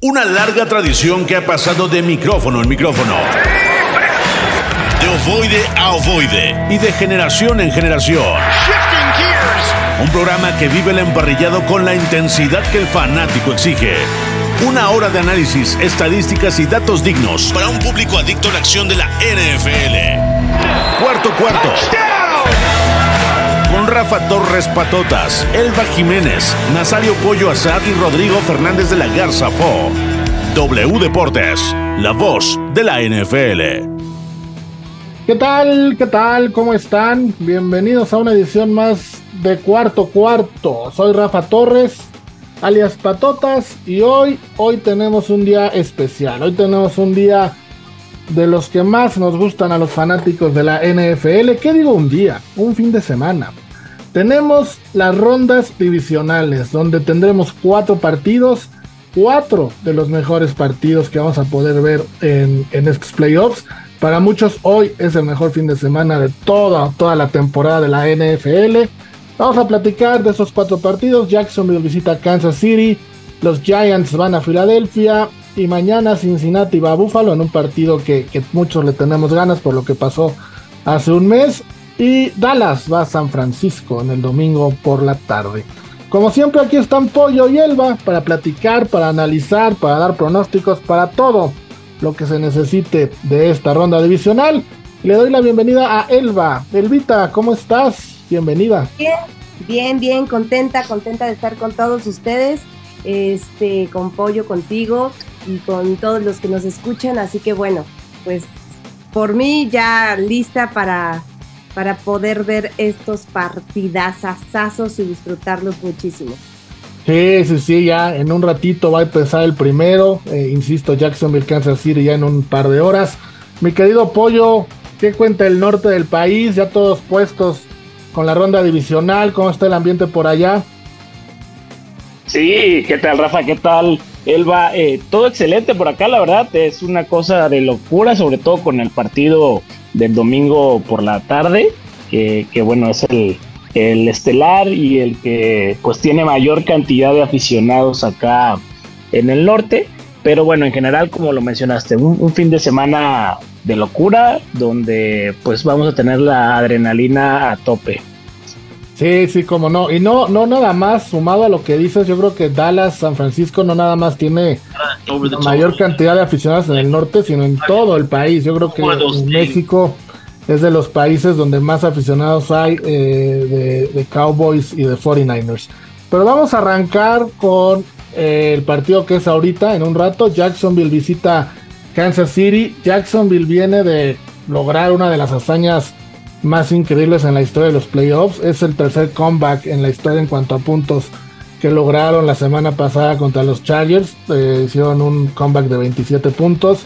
Una larga tradición que ha pasado de micrófono en micrófono. De ovoide a ovoide. Y de generación en generación. Un programa que vive el emparrillado con la intensidad que el fanático exige. Una hora de análisis, estadísticas y datos dignos para un público adicto a la acción de la NFL. Cuarto cuarto. Rafa Torres Patotas, Elba Jiménez, Nazario Pollo Azad y Rodrigo Fernández de la Garza Fo. W Deportes, la voz de la NFL. ¿Qué tal? ¿Qué tal? ¿Cómo están? Bienvenidos a una edición más de Cuarto Cuarto. Soy Rafa Torres, alias Patotas, y hoy, hoy tenemos un día especial. Hoy tenemos un día de los que más nos gustan a los fanáticos de la NFL. ¿Qué digo un día? Un fin de semana. Tenemos las rondas divisionales, donde tendremos cuatro partidos, cuatro de los mejores partidos que vamos a poder ver en, en estos playoffs. Para muchos hoy es el mejor fin de semana de toda, toda la temporada de la NFL. Vamos a platicar de esos cuatro partidos. Jacksonville visita Kansas City. Los Giants van a Filadelfia. Y mañana Cincinnati va a Buffalo en un partido que muchos le tenemos ganas por lo que pasó hace un mes. Y Dallas va a San Francisco en el domingo por la tarde. Como siempre aquí están Pollo y Elba para platicar, para analizar, para dar pronósticos, para todo lo que se necesite de esta ronda divisional. Le doy la bienvenida a Elba. Elvita, ¿cómo estás? Bienvenida. Bien, bien, bien, contenta, contenta de estar con todos ustedes, este, con Pollo, contigo y con todos los que nos escuchan. Así que bueno, pues por mí ya lista para, para poder ver estos partidazazazos y disfrutarlos muchísimo. Sí, sí, sí, ya en un ratito va a empezar el primero. Eh, insisto, Jacksonville, Kansas City ya en un par de horas. Mi querido Pollo, ¿qué cuenta el norte del país? Ya todos puestos con la ronda divisional. ¿Cómo está el ambiente por allá? Sí, ¿qué tal, Rafa? ¿Qué tal, Elba? Eh, todo excelente por acá, la verdad. Es una cosa de locura, sobre todo con el partido del domingo por la tarde, que, bueno, es el, el estelar y el que pues tiene mayor cantidad de aficionados acá en el norte. Pero bueno, en general, como lo mencionaste, un, fin de semana de locura donde pues vamos a tener la adrenalina a tope. Sí, sí, como no. Y no, no nada más, sumado a lo que dices, yo creo que Dallas, San Francisco no nada más tiene la mayor cantidad de aficionados en el norte, sino en todo el país. Yo creo que México es de los países donde más aficionados hay eh, de, de, Cowboys y de 49ers. Pero vamos a arrancar con eh, el partido que es ahorita, en un rato. Jacksonville visita Kansas City. Jacksonville viene de lograr una de las hazañas más increíbles en la historia de los playoffs. Es el tercer comeback en la historia en cuanto a puntos que lograron la semana pasada contra los Chargers. Eh, hicieron un comeback de 27 puntos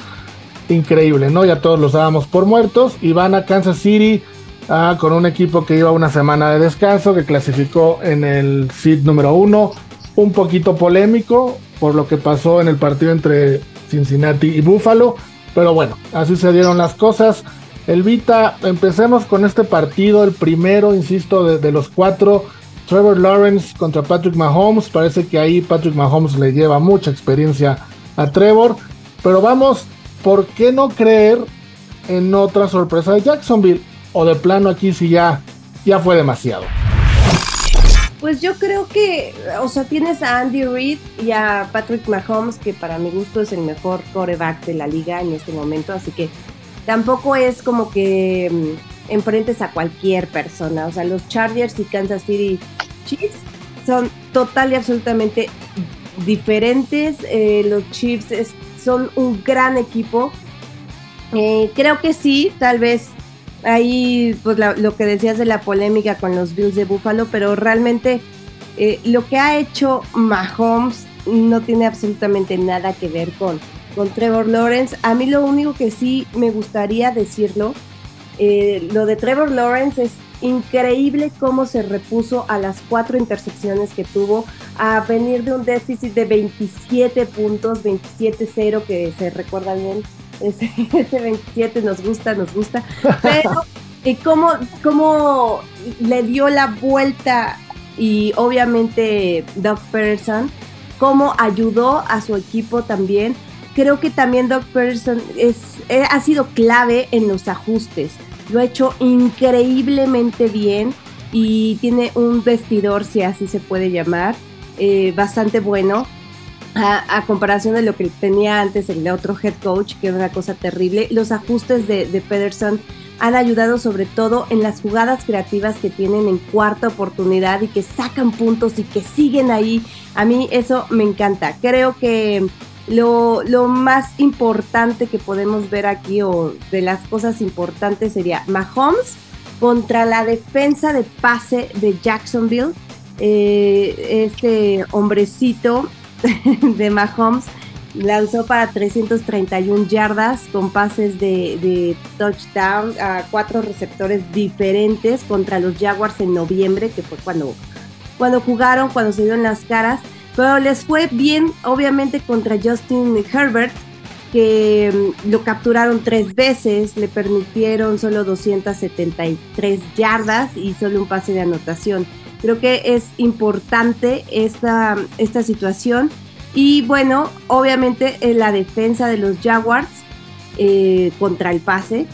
increíble, ¿no? Ya todos los dábamos por muertos y van a Kansas City ah, con un equipo que iba una semana de descanso, que clasificó en el seed número uno, un poquito polémico por lo que pasó en el partido entre Cincinnati y Buffalo, pero bueno, así se dieron las cosas. Elvita, empecemos con este partido, el primero, insisto, de, los cuatro. Trevor Lawrence contra Patrick Mahomes. Parece que ahí Patrick Mahomes le lleva mucha experiencia a Trevor. Pero vamos ¿por qué no creer en otra sorpresa de Jacksonville? O de plano aquí sí ya, ya fue demasiado. Pues yo creo que, o sea, tienes a Andy Reid y a Patrick Mahomes, que para mi gusto es el mejor coreback de la liga en este momento, así que tampoco es como que mm, enfrentes a cualquier persona. O sea, los Chargers y Kansas City Chiefs son total y absolutamente diferentes. Eh, los Chiefs son un gran equipo. Eh, creo que sí, tal vez ahí pues lo que decías de la polémica con los Bills de Buffalo, pero realmente eh, lo que ha hecho Mahomes no tiene absolutamente nada que ver con, con Trevor Lawrence. A mí lo único que sí me gustaría decirlo, eh, lo de Trevor Lawrence es increíble cómo se repuso a las cuatro intercepciones que tuvo, a venir de un déficit de 27 puntos, 27-0, que se recuerda bien, ese, ese, 27 nos gusta, nos gusta, pero y cómo, cómo le dio la vuelta y obviamente Doug Peterson cómo ayudó a su equipo también. Creo que también Doc Peterson es, eh, ha sido clave en los ajustes. Lo ha hecho increíblemente bien y tiene un vestidor, si así se puede llamar, eh, bastante bueno. A, comparación de lo que tenía antes el otro head coach, que era una cosa terrible, los ajustes de, de Pederson han ayudado sobre todo en las jugadas creativas que tienen en cuarta oportunidad y que sacan puntos y que siguen ahí. A mí eso me encanta. Creo que lo, lo, más importante que podemos ver aquí o de las cosas importantes sería Mahomes contra la defensa de pase de Jacksonville. Eh, este hombrecito de Mahomes lanzó para 331 yardas con pases de, touchdown a cuatro receptores diferentes contra los Jaguars en noviembre, que fue cuando, cuando jugaron, cuando se dieron las caras. Pero les fue bien, obviamente, contra Justin Herbert, que mm, lo capturaron tres veces, le permitieron solo 273 yardas y solo un pase de anotación. Creo que es importante esta, esta situación. Y bueno, obviamente en la defensa de los Jaguars eh, contra el pase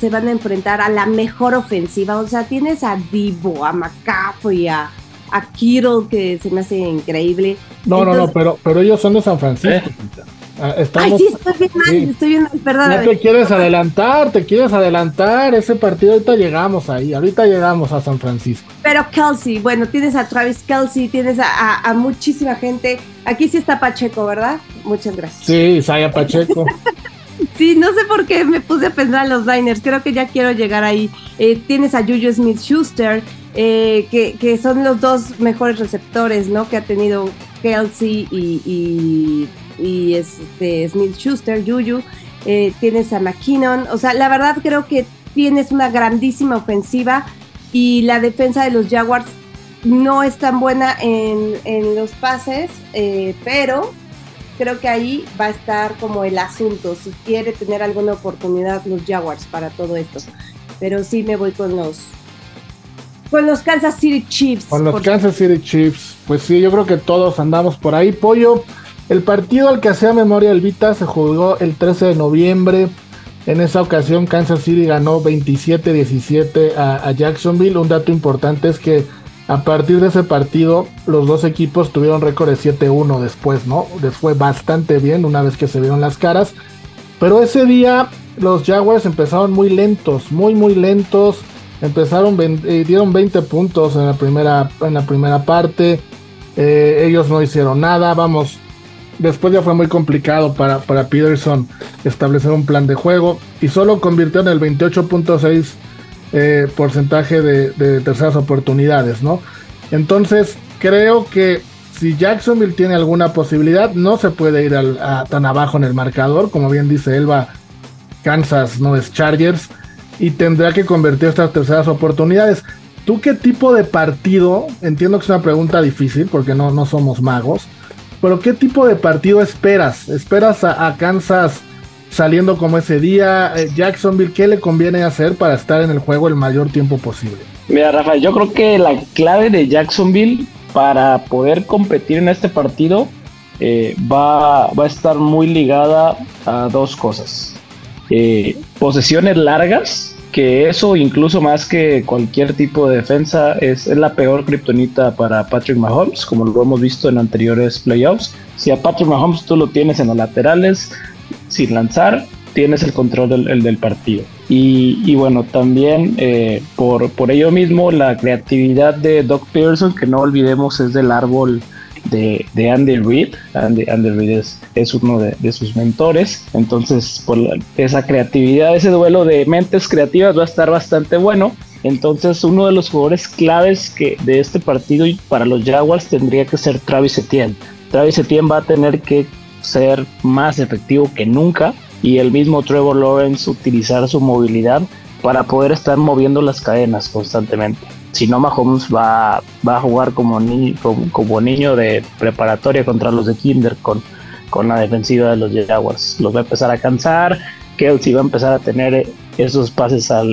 se van a enfrentar a la mejor ofensiva. O sea, tienes a Divo, a McCaffrey, a, a Kittle, que se me hace increíble. No, no, no, pero, pero ellos son de San Francisco. ¿Eh? Ah, Ay, sí, estoy bien mal, estoy bien mal, perdón. No te quieres adelantar, te quieres adelantar. Ese partido ahorita llegamos ahí, ahorita llegamos a San Francisco. Pero Kelsey, bueno, tienes a Travis Kelsey, tienes a, muchísima gente. Aquí sí está Pacheco, ¿verdad? Muchas gracias. Sí, Saya Pacheco. sí, no sé por qué me puse a pensar en los Diners, creo que ya quiero llegar ahí. Eh, tienes a Juju Smith Schuster, eh, que, que, son los dos mejores receptores, ¿no? Que ha tenido Kelsey y y este, Smith Schuster, Juju, eh, tienes a McKinnon, o sea, la verdad creo que tienes una grandísima ofensiva y la defensa de los Jaguars no es tan buena en, los pases, eh, pero creo que ahí va a estar como el asunto, si quiere tener alguna oportunidad los Jaguars para todo esto. Pero sí me voy con los con los Kansas City Chiefs. Con los Kansas City Chiefs. Pues sí, yo creo que todos andamos por ahí. Pollo, el partido al que hacía memoria el Vita se jugó el 13 de noviembre. En esa ocasión Kansas City ganó 27-17 a, Jacksonville. Un dato importante es que a partir de ese partido los dos equipos tuvieron récord de 7-1 después, ¿no? Les fue bastante bien una vez que se vieron las caras. Pero ese día los Jaguars empezaron muy lentos, muy muy lentos. Empezaron, eh, dieron 20 puntos en la primera, en la primera parte. Eh, ellos no hicieron nada. Vamos, Después ya fue muy complicado para, para Peterson establecer un plan de juego y solo convirtió en el 28.6 eh, porcentaje de, terceras oportunidades, ¿no? Entonces creo que si Jacksonville tiene alguna posibilidad, no se puede ir tan abajo en el marcador, como bien dice Elba, Kansas no es Chargers y tendrá que convertir estas terceras oportunidades. ¿Tú qué tipo de partido? Entiendo que es una pregunta difícil porque no, no somos magos pero ¿qué tipo de partido esperas? ¿Esperas a, Kansas saliendo como ese día? Eh, Jacksonville, ¿qué le conviene hacer para estar en el juego el mayor tiempo posible? Mira, Rafael, yo creo que la clave de Jacksonville para poder competir en este partido eh, va, a estar muy ligada a dos cosas. Eh, posesiones largas que eso incluso más que cualquier tipo de defensa es, la peor kriptonita para Patrick Mahomes, como lo hemos visto en anteriores playoffs. Si a Patrick Mahomes tú lo tienes en los laterales sin lanzar, tienes el control del, del partido. Y, bueno, también eh, por, por ello mismo la creatividad de Doc Pearson, que no olvidemos es del árbol de, de Andy Reid. Andy, Reid es, uno de, sus mentores. Entonces, por esa creatividad, ese duelo de mentes creativas va a estar bastante bueno. Entonces, uno de los jugadores claves que de este partido y para los Jaguars tendría que ser Travis Etienne. Travis Etienne va a tener que ser más efectivo que nunca y el mismo Trevor Lawrence utilizar su movilidad para poder estar moviendo las cadenas constantemente si no Mahomes va, va a jugar como, ni, como, niño de preparatoria contra los de Kinder con, con la defensiva de los Jaguars. Los va a empezar a cansar, Kelsey va a empezar a tener esos pases a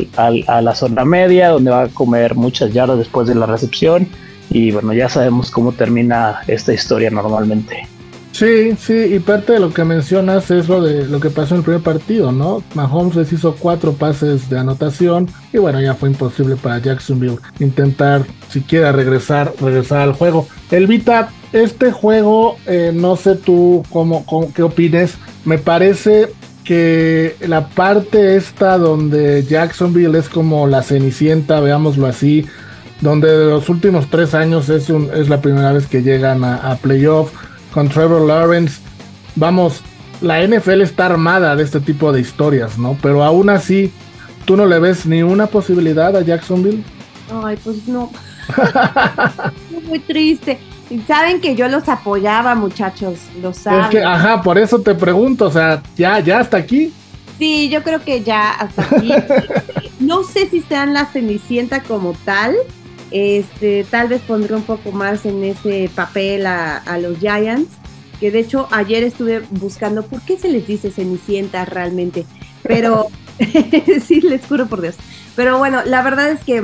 la zona media, donde va a comer muchas yardas después de la recepción. y bueno, ya sabemos cómo termina esta historia normalmente. Sí, sí, y parte de lo que mencionas es lo de lo que pasó en el primer partido, ¿no? Mahomes les hizo cuatro pases de anotación y bueno, ya fue imposible para Jacksonville intentar siquiera regresar, regresar al juego. Elvita, este juego, eh, no sé tú cómo, qué opines, me parece que la parte esta donde Jacksonville es como la cenicienta, veámoslo así, donde de los últimos tres años es, un, es la primera vez que llegan a, a playoff con Trevor Lawrence. Vamos, la NFL está armada de este tipo de historias, ¿no? Pero aún así, ¿tú no le ves ni una posibilidad a Jacksonville? Ay, pues no. Muy triste. Saben que yo los apoyaba, muchachos, lo saben. Es que, ajá, por eso te pregunto, o sea, ya, ya hasta aquí. Sí, yo creo que ya hasta aquí. no sé si sean la Cenicienta como tal, este, tal vez pondré un poco más en ese papel a, los Giants, que de hecho ayer estuve buscando por qué se les dice Cenicienta realmente, pero sí, les juro por Dios. Pero bueno, la verdad es que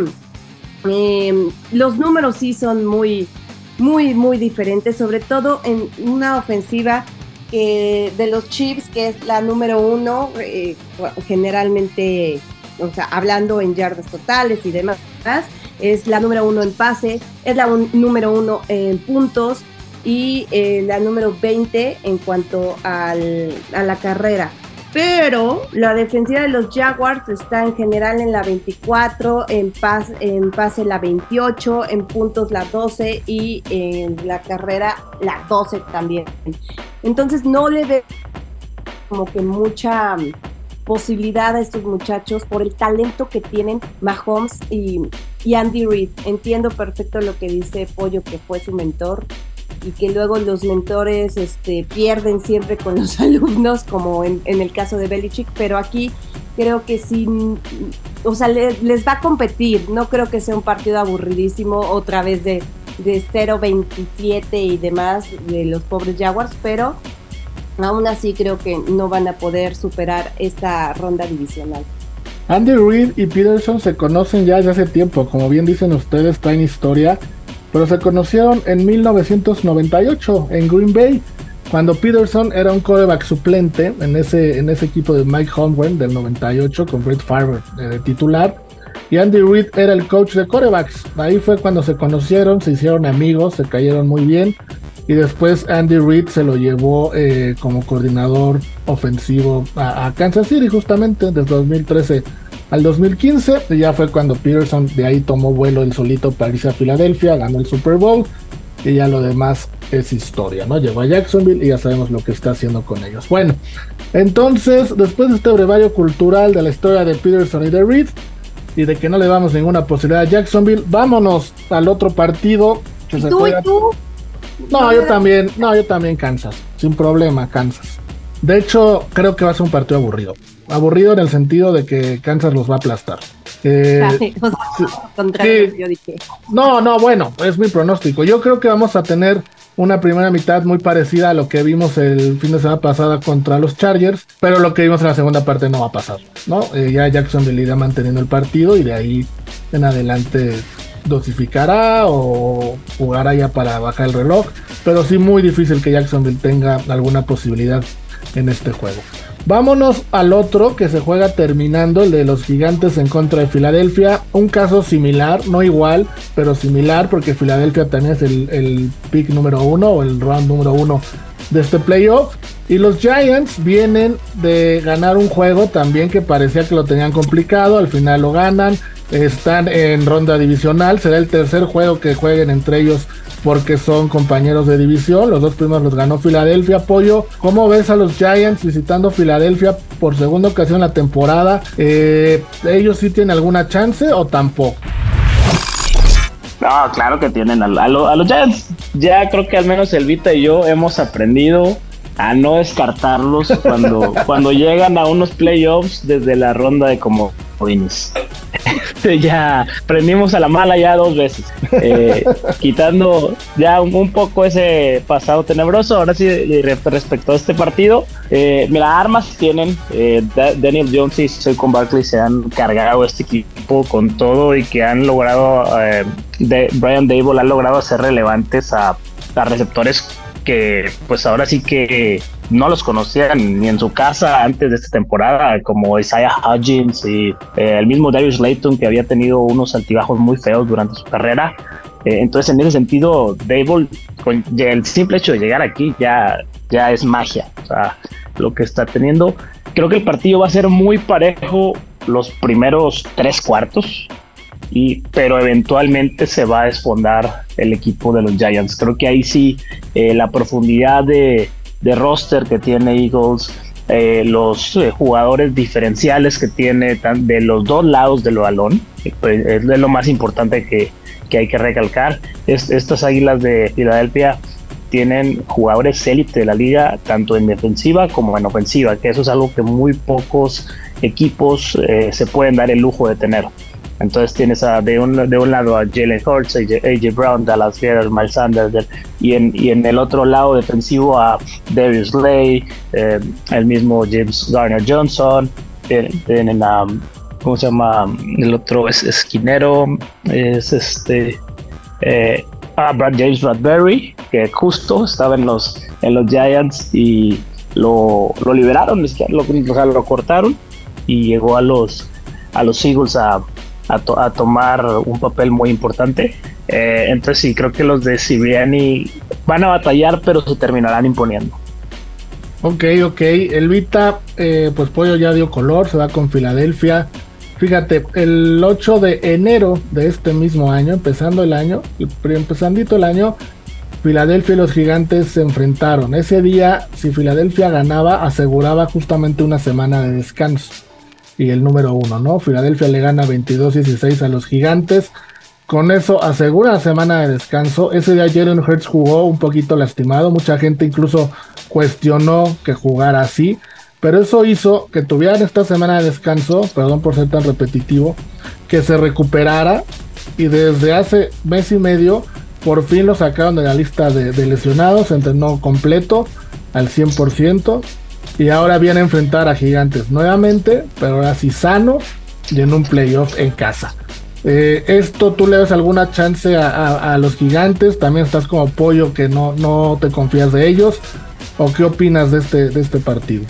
em, los números sí son muy, muy, muy diferentes, sobre todo en una ofensiva de los Chiefs, que es la número uno, eh, generalmente, o sea, hablando en yardas totales y demás es la número uno en pase, es la número uno en puntos y eh, la número 20 en cuanto a la carrera. Pero la defensiva de los Jaguars está en general en la 24, en, en pase la 28, en puntos la 12 y en la carrera la 12 también. Entonces no le ve como que mucha posibilidad a estos muchachos por el talento que tienen Mahomes y, Andy Reid. Entiendo perfecto lo que dice Pollo, que fue su mentor y que luego los mentores este, pierden siempre con los alumnos, como en, el caso de Belichick, pero aquí creo que sí, o sea, les va a competir. No creo que sea un partido aburridísimo otra vez de, de 0-27 y demás de los pobres Jaguars, pero aún así creo que no van a poder superar esta ronda divisional. Andy Reid y Peterson se conocen ya desde hace tiempo, como bien dicen ustedes, está en historia, pero se conocieron en 1998 en Green Bay, cuando Peterson era un coreback suplente en ese, en ese equipo de Mike Holmgren del 98 con Brett Favre de titular. Y Andy Reid era el coach de corebacks. Ahí fue cuando se conocieron, se hicieron amigos, se cayeron muy bien y después Andy Reid se lo llevó eh, como coordinador ofensivo a, Kansas City justamente desde 2013 al 2015 y ya fue cuando Peterson de ahí tomó vuelo el solito para irse a Filadelfia, ganó el Super Bowl y ya lo demás es historia, ¿no? Llegó a Jacksonville y ya sabemos lo que está haciendo con ellos. Bueno, entonces después de este brevario cultural de la historia de Peterson y de Reid y de que no le damos ninguna posibilidad a Jacksonville, vámonos al otro partido que se tú, tú? No, yo también, no, yo también Kansas, sin problema, Kansas. De hecho, creo que va a ser un partido aburrido. Aburrido en el sentido de que Kansas los va a aplastar. Eh, no, no, bueno, es mi pronóstico. Yo creo que vamos a tener una primera mitad muy parecida a lo que vimos el fin de semana pasada contra los Chargers, pero lo que vimos en la segunda parte no va a pasar, ¿no? Eh, ya Jacksonville irá manteniendo el partido y de ahí en adelante dosificará o jugará ya para bajar el reloj, pero sí muy difícil que Jacksonville tenga alguna posibilidad en este juego. Vámonos al otro que se juega terminando, el de los gigantes en contra de Filadelfia. Un caso similar, no igual, pero similar, porque Filadelfia también es el, el pick número uno o el round número uno de este playoff. Y los Giants vienen de ganar un juego también que parecía que lo tenían complicado, al final lo ganan, están en ronda divisional, será el tercer juego que jueguen entre ellos porque son compañeros de división, los dos primeros los ganó Filadelfia, Pollo, ¿cómo ves a los Giants visitando Filadelfia por segunda ocasión en la temporada? Eh, ¿Ellos sí tienen alguna chance o tampoco? No, claro que tienen a, a, los Giants. Ya creo que al menos Elvita y yo hemos aprendido a no descartarlos cuando, cuando llegan a unos playoffs desde la ronda de como ya prendimos a la mala ya dos veces, eh, quitando ya un, poco ese pasado tenebroso. Ahora sí, respecto a este partido, eh, mira, armas tienen. Eh, Daniel Jones y con Barkley se han cargado este equipo con todo y que han logrado de Brian Dable ha logrado hacer relevantes a, a receptores que pues ahora sí que no los conocían ni en su casa antes de esta temporada, como Isaiah Hodgins y eh, el mismo Darius Layton, que había tenido unos altibajos muy feos durante su carrera. Eh, entonces, en ese sentido, Dable, con el simple hecho de llegar aquí ya, ya es magia. Lo que está teniendo. Creo que el partido va a ser muy parejo los primeros tres cuartos y, pero eventualmente se va a desfondar el equipo de los Giants. Creo que ahí sí eh, la profundidad de, de, roster que tiene Eagles, eh, los eh, jugadores diferenciales que tiene de los dos lados del balón, pues, es lo más importante que, que hay que recalcar. estas águilas de Filadelfia tienen jugadores élite de la liga, tanto en defensiva como en ofensiva, que eso es algo que muy pocos equipos se pueden dar el lujo de tener. Entonces tienes a, de, un, de un lado a Jalen Hurts, AJ, Brown, Dallas Guerrero, Miles Sanders, y en, y en el otro lado defensivo a Darius Lay, eh, el mismo James Garner Johnson, tienen a, ¿cómo se llama? El otro es esquinero, es este, eh, a Brad James Bradbury, que justo estaba en los, en los Giants y lo, lo liberaron, lo, lo cortaron y llegó a los, a los Eagles a a, tomar un papel muy importante. Eh, entonces sí, creo que los de Cibriani van a batallar, pero se terminarán imponiendo. Ok, ok. Elvita, eh, pues Pollo ya dio color, se va con Filadelfia. Fíjate, el 8 de enero de este mismo año, empezando el año, empezandito el año, Filadelfia y los gigantes se enfrentaron. Ese día, si Filadelfia ganaba, aseguraba justamente una semana de descanso y el número uno, ¿no? Filadelfia le gana 22-16 a los gigantes. Con eso asegura la semana de descanso. Ese día Jalen Hurts jugó un poquito lastimado. Mucha gente incluso cuestionó que jugara así. Pero eso hizo que tuvieran esta semana de descanso, perdón por ser tan repetitivo, que se recuperara. Y desde hace mes y medio, por fin lo sacaron de la lista de, de lesionados. Entrenó completo al 100%. Y ahora viene a enfrentar a Gigantes nuevamente, pero ahora sí sano y en un playoff en casa. Eh, ¿Esto tú le das alguna chance a, los gigantes? ¿También estás como pollo que no, no te confías de ellos? ¿O qué opinas de este, de este partido?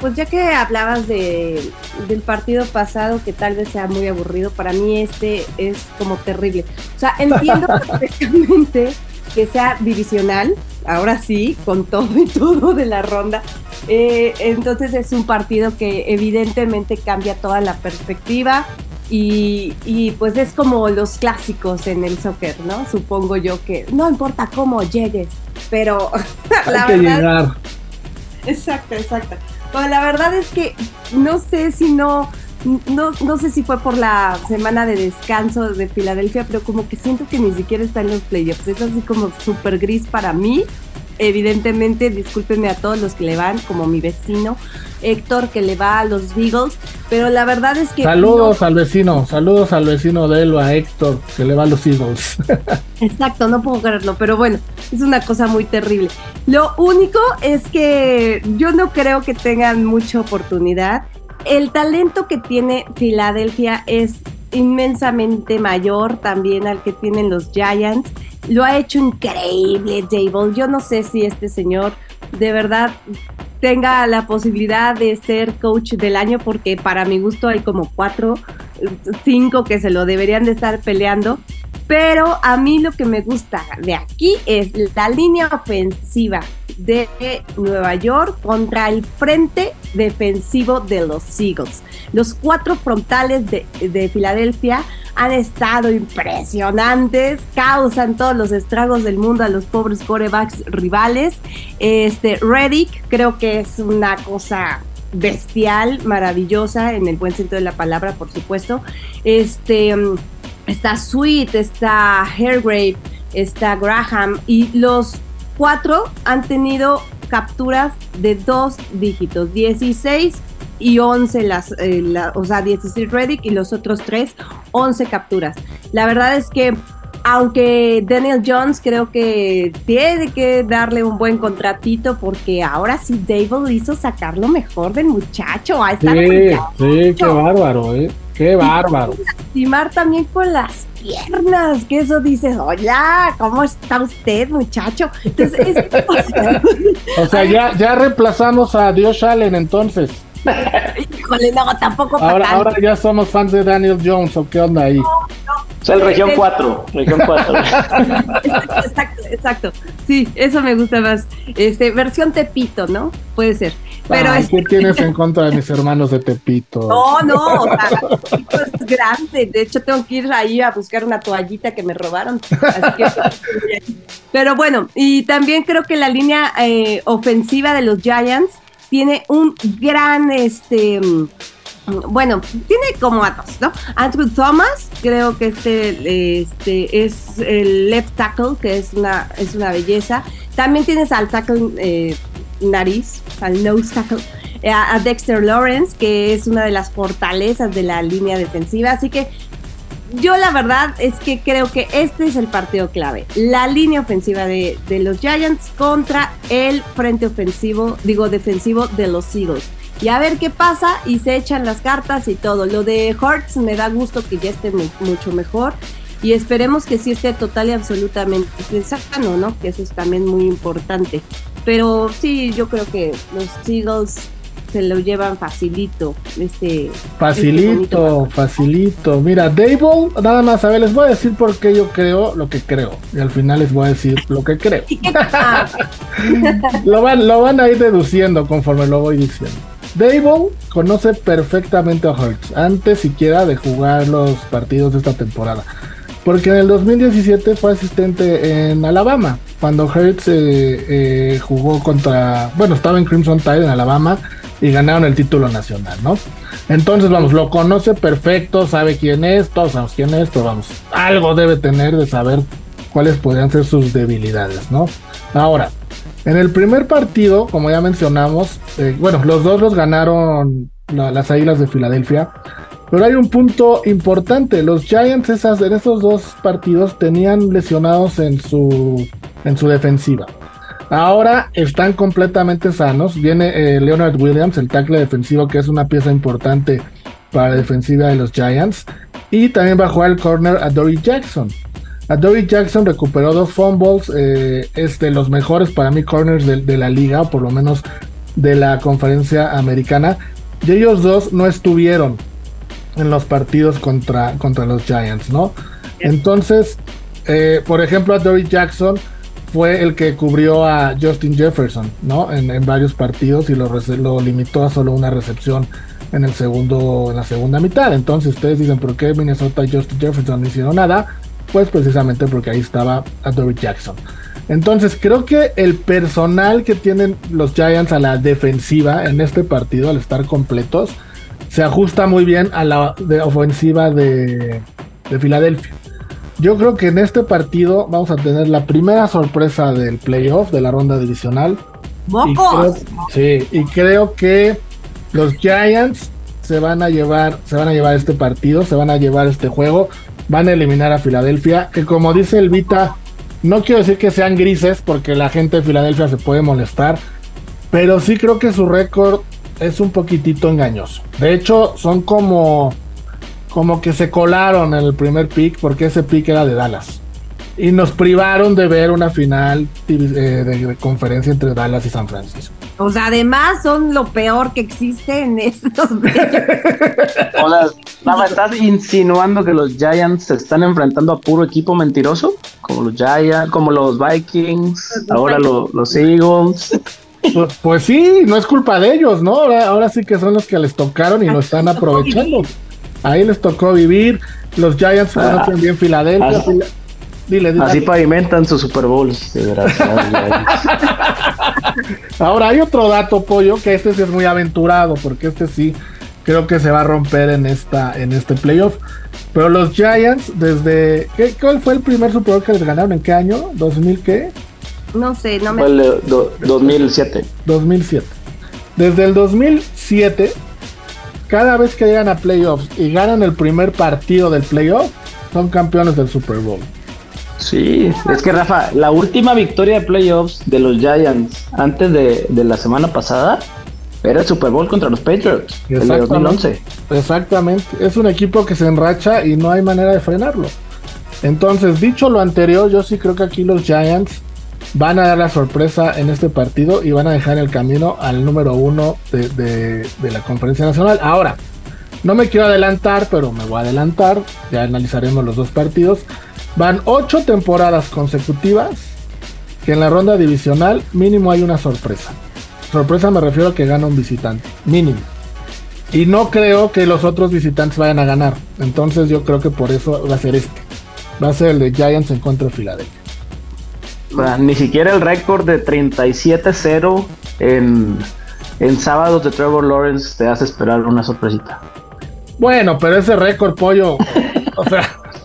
Pues ya que hablabas de, del partido pasado, que tal vez sea muy aburrido, para mí este es como terrible. O sea, entiendo perfectamente que sea divisional, ahora sí, con todo y todo de la ronda. Eh, entonces es un partido que evidentemente cambia toda la perspectiva y, pues es como los clásicos en el soccer, ¿no? Supongo yo que no importa cómo llegues, pero la Hay que llegar. Exacto, exacto. Pero la verdad es que no sé si no, no, no sé si fue por la semana de descanso de Filadelfia, pero como que siento que ni siquiera está en los playoffs. Es así como súper gris para mí evidentemente, discúlpenme a todos los que le van, como mi vecino Héctor, que le va a los Beagles, pero la verdad es que... Saludos al vecino, saludos al vecino de él, a Héctor, que le va a los Eagles. Exacto, no puedo creerlo, pero bueno, es una cosa muy terrible. Lo único es que yo no creo que tengan mucha oportunidad. El talento que tiene Filadelfia es inmensamente mayor también al que tienen los Giants. Lo ha hecho increíble, Dable. Yo no sé si este señor de verdad tenga la posibilidad de ser coach del año, porque para mi gusto hay como cuatro, cinco que se lo deberían de estar peleando. Pero a mí lo que me gusta de aquí es la línea ofensiva de Nueva York contra el frente defensivo de los Eagles. Los cuatro frontales de, Filadelfia han estado impresionantes, causan todos los estragos del mundo a los pobres corebacks rivales. Este Reddick creo que es una cosa bestial, maravillosa en el buen sentido de la palabra, por supuesto. Este está Sweet, está Hairgrave, está Graham y los cuatro han tenido capturas de dos dígitos, 16 y 11 las, eh, o sea, 16 Reddick y los otros tres, 11 capturas. La verdad es que aunque Daniel Jones creo que tiene que darle un buen contratito porque ahora sí Dable hizo sacar lo mejor del muchacho. sí, sí, qué bárbaro, ¿eh? Qué bárbaro. lastimar también con las piernas, que eso dices, hola, ¿cómo está usted, muchacho? Entonces, o sea, ya, ya reemplazamos a Dios Allen entonces. Híjole, no, tampoco ahora, ahora ya somos fans de Daniel Jones, ¿o qué onda ahí? No. O sea, el región 4, región 4. exacto, exacto. Sí, eso me gusta más. Este, versión Tepito, ¿no? Puede ser. Pero es... ¿Qué tienes en contra de mis hermanos de Tepito? No, no, o sea, Tepito es grande. De hecho, tengo que ir ahí a buscar una toallita que me robaron. Así que, pero bueno, y también creo que la línea eh, ofensiva de los Giants tiene un gran, este, bueno, tiene como a dos, ¿no? Andrew Thomas, creo que este, este es el left tackle, que es una, es una belleza. También tienes al tackle eh, nariz, al nose tackle, eh, a Dexter Lawrence, que es una de las fortalezas de la línea defensiva. Así que yo la verdad es que creo que este es el partido clave. La línea ofensiva de, los Giants contra el frente ofensivo, digo defensivo de los Eagles. Y a ver qué pasa y se echan las cartas y todo. Lo de Hurts me da gusto que ya esté mucho mejor. Y esperemos que sí esté total y absolutamente sano, ¿no? Que eso es también muy importante. Pero sí, yo creo que los Eagles se lo llevan facilito. Este, facilito, facilito. Mira, Dable, nada más, a ver, les voy a decir por qué yo creo lo que creo. Y al final les voy a decir lo que creo. lo, van, lo van a ir deduciendo conforme lo voy diciendo. Dable conoce perfectamente a Hurts antes siquiera de jugar los partidos de esta temporada. Porque en el 2017 fue asistente en Alabama, cuando Hurts eh, eh, jugó contra, bueno, estaba en Crimson Tide en Alabama y ganaron el título nacional, ¿no? Entonces, vamos, lo conoce perfecto, sabe quién es, todos sabemos quién es, pero vamos, algo debe tener de saber cuáles podrían ser sus debilidades, ¿no? Ahora, en el primer partido, como ya mencionamos, eh, bueno, los dos los ganaron las Águilas de Filadelfia, pero hay un punto importante, los Giants en esos dos partidos tenían lesionados en su, en su defensiva. Ahora están completamente sanos. Viene eh, Leonard Williams, el tackle defensivo, que es una pieza importante para la defensiva de los Giants. Y también va a jugar el corner a Dory Jackson. A Dory Jackson recuperó dos fumbles. Eh, los mejores para mí corners de, la liga, o por lo menos de la conferencia americana. Y ellos dos no estuvieron en los partidos contra, contra los Giants, ¿no? Entonces, eh, por ejemplo, a Dory Jackson fue el que cubrió a Justin Jefferson, ¿no? En, varios partidos y lo, lo, limitó a solo una recepción en el segundo, en la segunda mitad. Entonces ustedes dicen, ¿por qué Minnesota y Justin Jefferson no hicieron nada? Pues precisamente porque ahí estaba Dory Jackson. Entonces creo que el personal que tienen los Giants a la defensiva en este partido, al estar completos, se ajusta muy bien a la ofensiva de, de Filadelfia. Yo creo que en este partido vamos a tener la primera sorpresa del playoff, de la ronda divisional. ¡Mocos! sí, y creo que los Giants se van a llevar, se van a llevar este partido, se van a llevar este juego, van a eliminar a Filadelfia, que como dice el Vita, no quiero decir que sean grises porque la gente de Filadelfia se puede molestar, pero sí creo que su récord es un poquitito engañoso. De hecho, son como como que se colaron en el primer pick porque ese pick era de Dallas. Y nos privaron de ver una final eh, de, conferencia entre Dallas y San Francisco. O sea, además son lo peor que existe en estos. o sea, ¿estás insinuando que los Giants se están enfrentando a puro equipo mentiroso? Como los Giants, como los Vikings, ahora los Eagles. Pues, pues, sí, no es culpa de ellos, ¿no? Ahora, ahora sí que son los que les tocaron y lo están aprovechando. Ahí les tocó vivir. Los Giants ah, bien Filadelfia. Así, dile, así pavimentan sus Super Bowls. Ahora hay otro dato, pollo, que este sí es muy aventurado, porque este sí creo que se va a romper en esta en este playoff. Pero los Giants, desde. ¿qué, ¿Cuál fue el primer Super Bowl que les ganaron? ¿En qué año? ¿2000 qué? No sé, no me. Fue 2007. 2007. Desde el 2007 cada vez que llegan a playoffs y ganan el primer partido del playoff, son campeones del Super Bowl. Sí, es que Rafa, la última victoria de playoffs de los Giants antes de, la semana pasada era el Super Bowl contra los Patriots, el 2011. Exactamente, es un equipo que se enracha y no hay manera de frenarlo. Entonces, dicho lo anterior, yo sí creo que aquí los Giants van a dar la sorpresa en este partido y van a dejar el camino al número uno de, la conferencia nacional. Ahora, no me quiero adelantar, pero me voy a adelantar. Ya analizaremos los dos partidos. Van ocho temporadas consecutivas que en la ronda divisional mínimo hay una sorpresa. Sorpresa me refiero a que gana un visitante, mínimo. Y no creo que los otros visitantes vayan a ganar. Entonces yo creo que por eso va a ser este. Va a ser el de Giants en contra de Filadelfia ni siquiera el récord de 37-0 en, en sábados de Trevor Lawrence te hace esperar una sorpresita. Bueno, pero ese récord, pollo. o sea,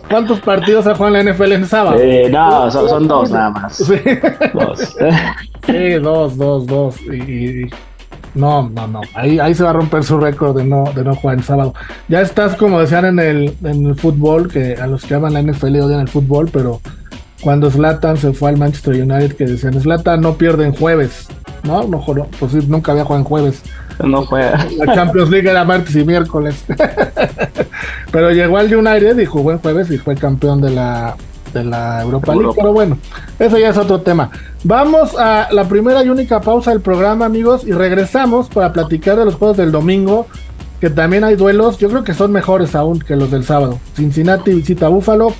¿cuántos partidos ha jugado en la NFL en sábado? no, son, dos nada más. Sí, dos. sí, dos, dos, dos. Y, no, no, no. Ahí, ahí se va a romper su récord de no, de no jugar en sábado. Ya estás, como decían en el, en el fútbol, que a los que aman la NFL odian el fútbol, pero cuando Zlatan se fue al Manchester United que decían Zlatan no pierde en jueves, ¿no? No pues sí, nunca había jugado en jueves. No juega. La Champions League era martes y miércoles. pero llegó al United y jugó en jueves y fue campeón de la de la Europa League, pero bueno, eso ya es otro tema. Vamos a la primera y única pausa del programa, amigos, y regresamos para platicar de los juegos del domingo, que también hay duelos, yo creo que son mejores aún que los del sábado. Cincinnati visita Buffalo,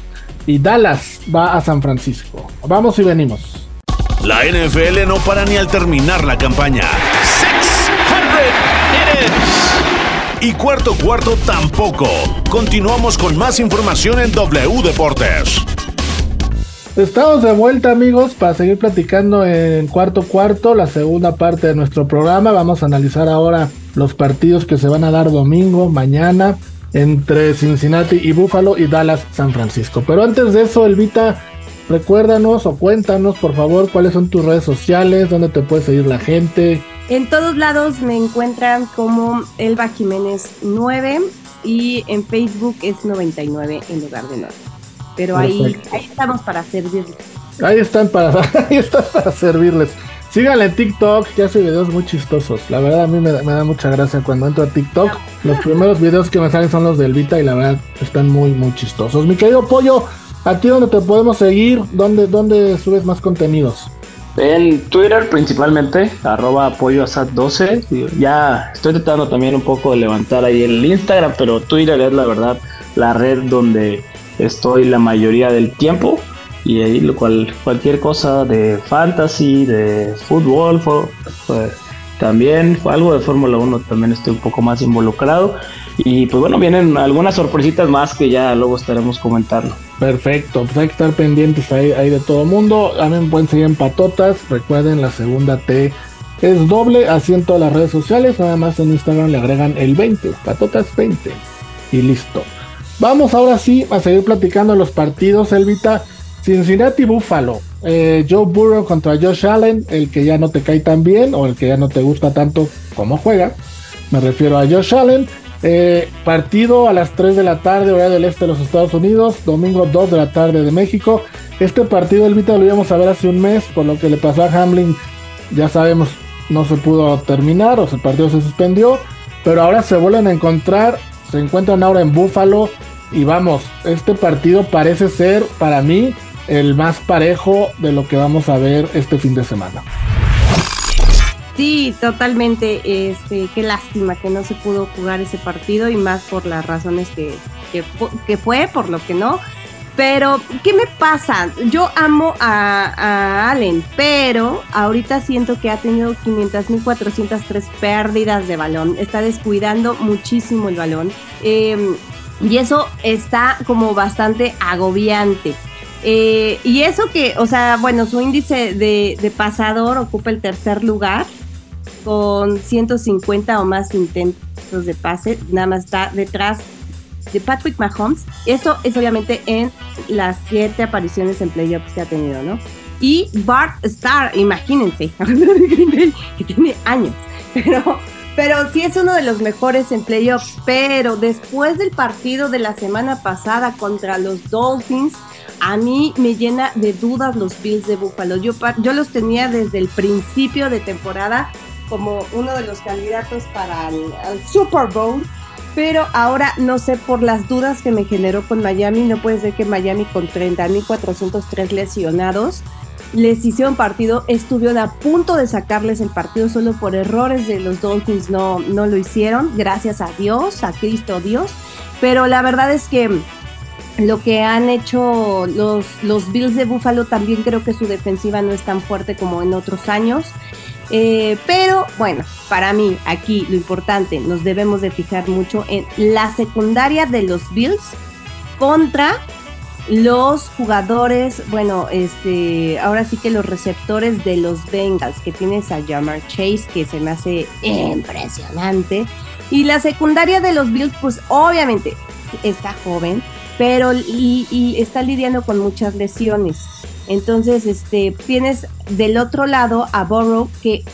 y Dallas va a San Francisco. Vamos y venimos. La NFL no para ni al terminar la campaña. Y cuarto cuarto tampoco. Continuamos con más información en W Deportes. Estamos de vuelta amigos para seguir platicando en cuarto cuarto, la segunda parte de nuestro programa. Vamos a analizar ahora los partidos que se van a dar domingo, mañana entre Cincinnati y Buffalo y Dallas San Francisco. Pero antes de eso, Elvita, recuérdanos o cuéntanos por favor cuáles son tus redes sociales, dónde te puede seguir la gente. En todos lados me encuentran como Elba Jiménez 9 y en Facebook es 99 en lugar de 9. Pero ahí, ahí estamos para servirles. Ahí están para, ahí están para servirles. Síganle en TikTok, que hace videos muy chistosos. La verdad, a mí me da, mucha gracia cuando entro a TikTok. Los primeros videos que me salen son los de Elvita y la verdad están muy, muy chistosos. Mi querido Pollo, ¿a ti dónde te podemos seguir? ¿Dónde, dónde subes más contenidos? En Twitter principalmente, arroba apoyoasat12. Ya estoy tratando también un poco de levantar ahí el Instagram, pero Twitter es la verdad la red donde estoy la mayoría del tiempo y ahí lo cual cualquier cosa de fantasy, de fútbol, pues, también algo de Fórmula 1 también estoy un poco más involucrado y pues bueno, vienen algunas sorpresitas más que ya luego estaremos comentando. Perfecto, pues hay que estar pendientes ahí, de todo mundo. También pueden seguir en Patotas. Recuerden, la segunda T es doble, así en todas las redes sociales. Nada más en Instagram le agregan el 20, Patotas 20. Y listo. Vamos ahora sí a seguir platicando los partidos, Elvita. Cincinnati Buffalo. Eh, Joe Burrow contra Josh Allen, el que ya no te cae tan bien o el que ya no te gusta tanto como juega. Me refiero a Josh Allen. Eh, partido a las 3 de la tarde, hora del este de los Estados Unidos. Domingo 2 de la tarde de México. Este partido, el Vita, lo íbamos a ver hace un mes, por lo que le pasó a Hamlin. Ya sabemos, no se pudo terminar o el partido se suspendió. Pero ahora se vuelven a encontrar. Se encuentran ahora en Buffalo. Y vamos, este partido parece ser para mí el más parejo de lo que vamos a ver este fin de semana. Sí, totalmente. Este, qué lástima que no se pudo jugar ese partido y más por las razones que, que, fue, por lo que no. Pero, ¿qué me pasa? Yo amo a, Allen, pero ahorita siento que ha tenido 500.403 pérdidas de balón. Está descuidando muchísimo el balón. Em, y eso está como bastante agobiante. Eh, y eso que, o sea, bueno, su índice de, pasador ocupa el tercer lugar con 150 o más intentos de pase, nada más está detrás de Patrick Mahomes. Eso es obviamente en las siete apariciones en playoffs que ha tenido, ¿no? Y Bart Starr, imagínense, que tiene años, pero, pero sí es uno de los mejores en playoffs, pero después del partido de la semana pasada contra los Dolphins, a mí me llena de dudas los Bills de Buffalo. Yo, yo los tenía desde el principio de temporada como uno de los candidatos para el, Super Bowl. pero ahora no sé por las dudas que me generó con Miami, no puede ser que Miami con 30.403 lesionados les hicieron partido, estuvieron a punto de sacarles el partido solo por errores de los Dolphins, no, no lo hicieron, gracias a Dios, a Cristo Dios, pero la verdad es que lo que han hecho los, los Bills de Buffalo también creo que su defensiva no es tan fuerte como en otros años. Eh, pero bueno, para mí aquí lo importante, nos debemos de fijar mucho en la secundaria de los Bills contra los jugadores, bueno, este, ahora sí que los receptores de los Bengals, que tienes a Jamar Chase, que se me hace impresionante. Y la secundaria de los Bills, pues obviamente está joven, pero y, está lidiando con muchas lesiones. Entonces, este, tienes del otro lado a Burrow, que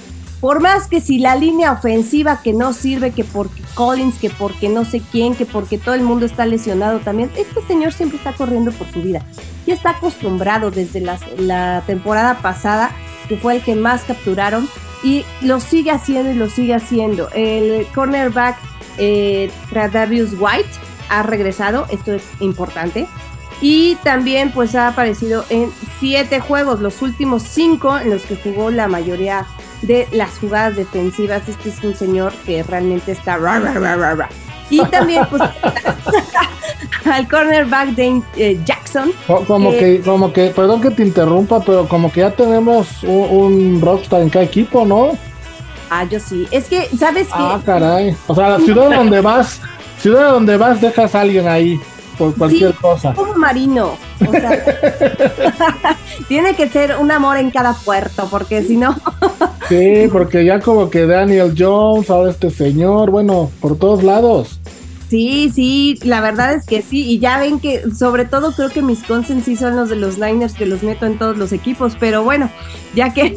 por más que si la línea ofensiva que no sirve, que porque Collins, que porque no sé quién, que porque todo el mundo está lesionado también, este señor siempre está corriendo por su vida. Y está acostumbrado desde la, temporada pasada, que fue el que más capturaron, y lo sigue haciendo y lo sigue haciendo. El cornerback eh, Tradavius White ha regresado, esto es importante. Y también pues ha aparecido en siete juegos, los últimos cinco en los que jugó la mayoría de las jugadas defensivas. Este es un señor que realmente está... y también pues, al cornerback de eh, Jackson. Como que, como que, perdón que te interrumpa, pero como que ya tenemos un, rockstar en cada equipo, ¿no? Ah, yo sí. Es que, ¿sabes qué? Ah, caray. O sea, la ciudad donde vas, ciudad donde vas, dejas a alguien ahí por cualquier cosa. Como marino. O sea, tiene que ser un amor en cada puerto, porque si no. sí, porque ya como que Daniel Jones, ahora este señor, bueno, por todos lados. Sí, sí, la verdad es que sí, y ya ven que sobre todo creo que mis consens sí son los de los Niners que los meto en todos los equipos, pero bueno, ya que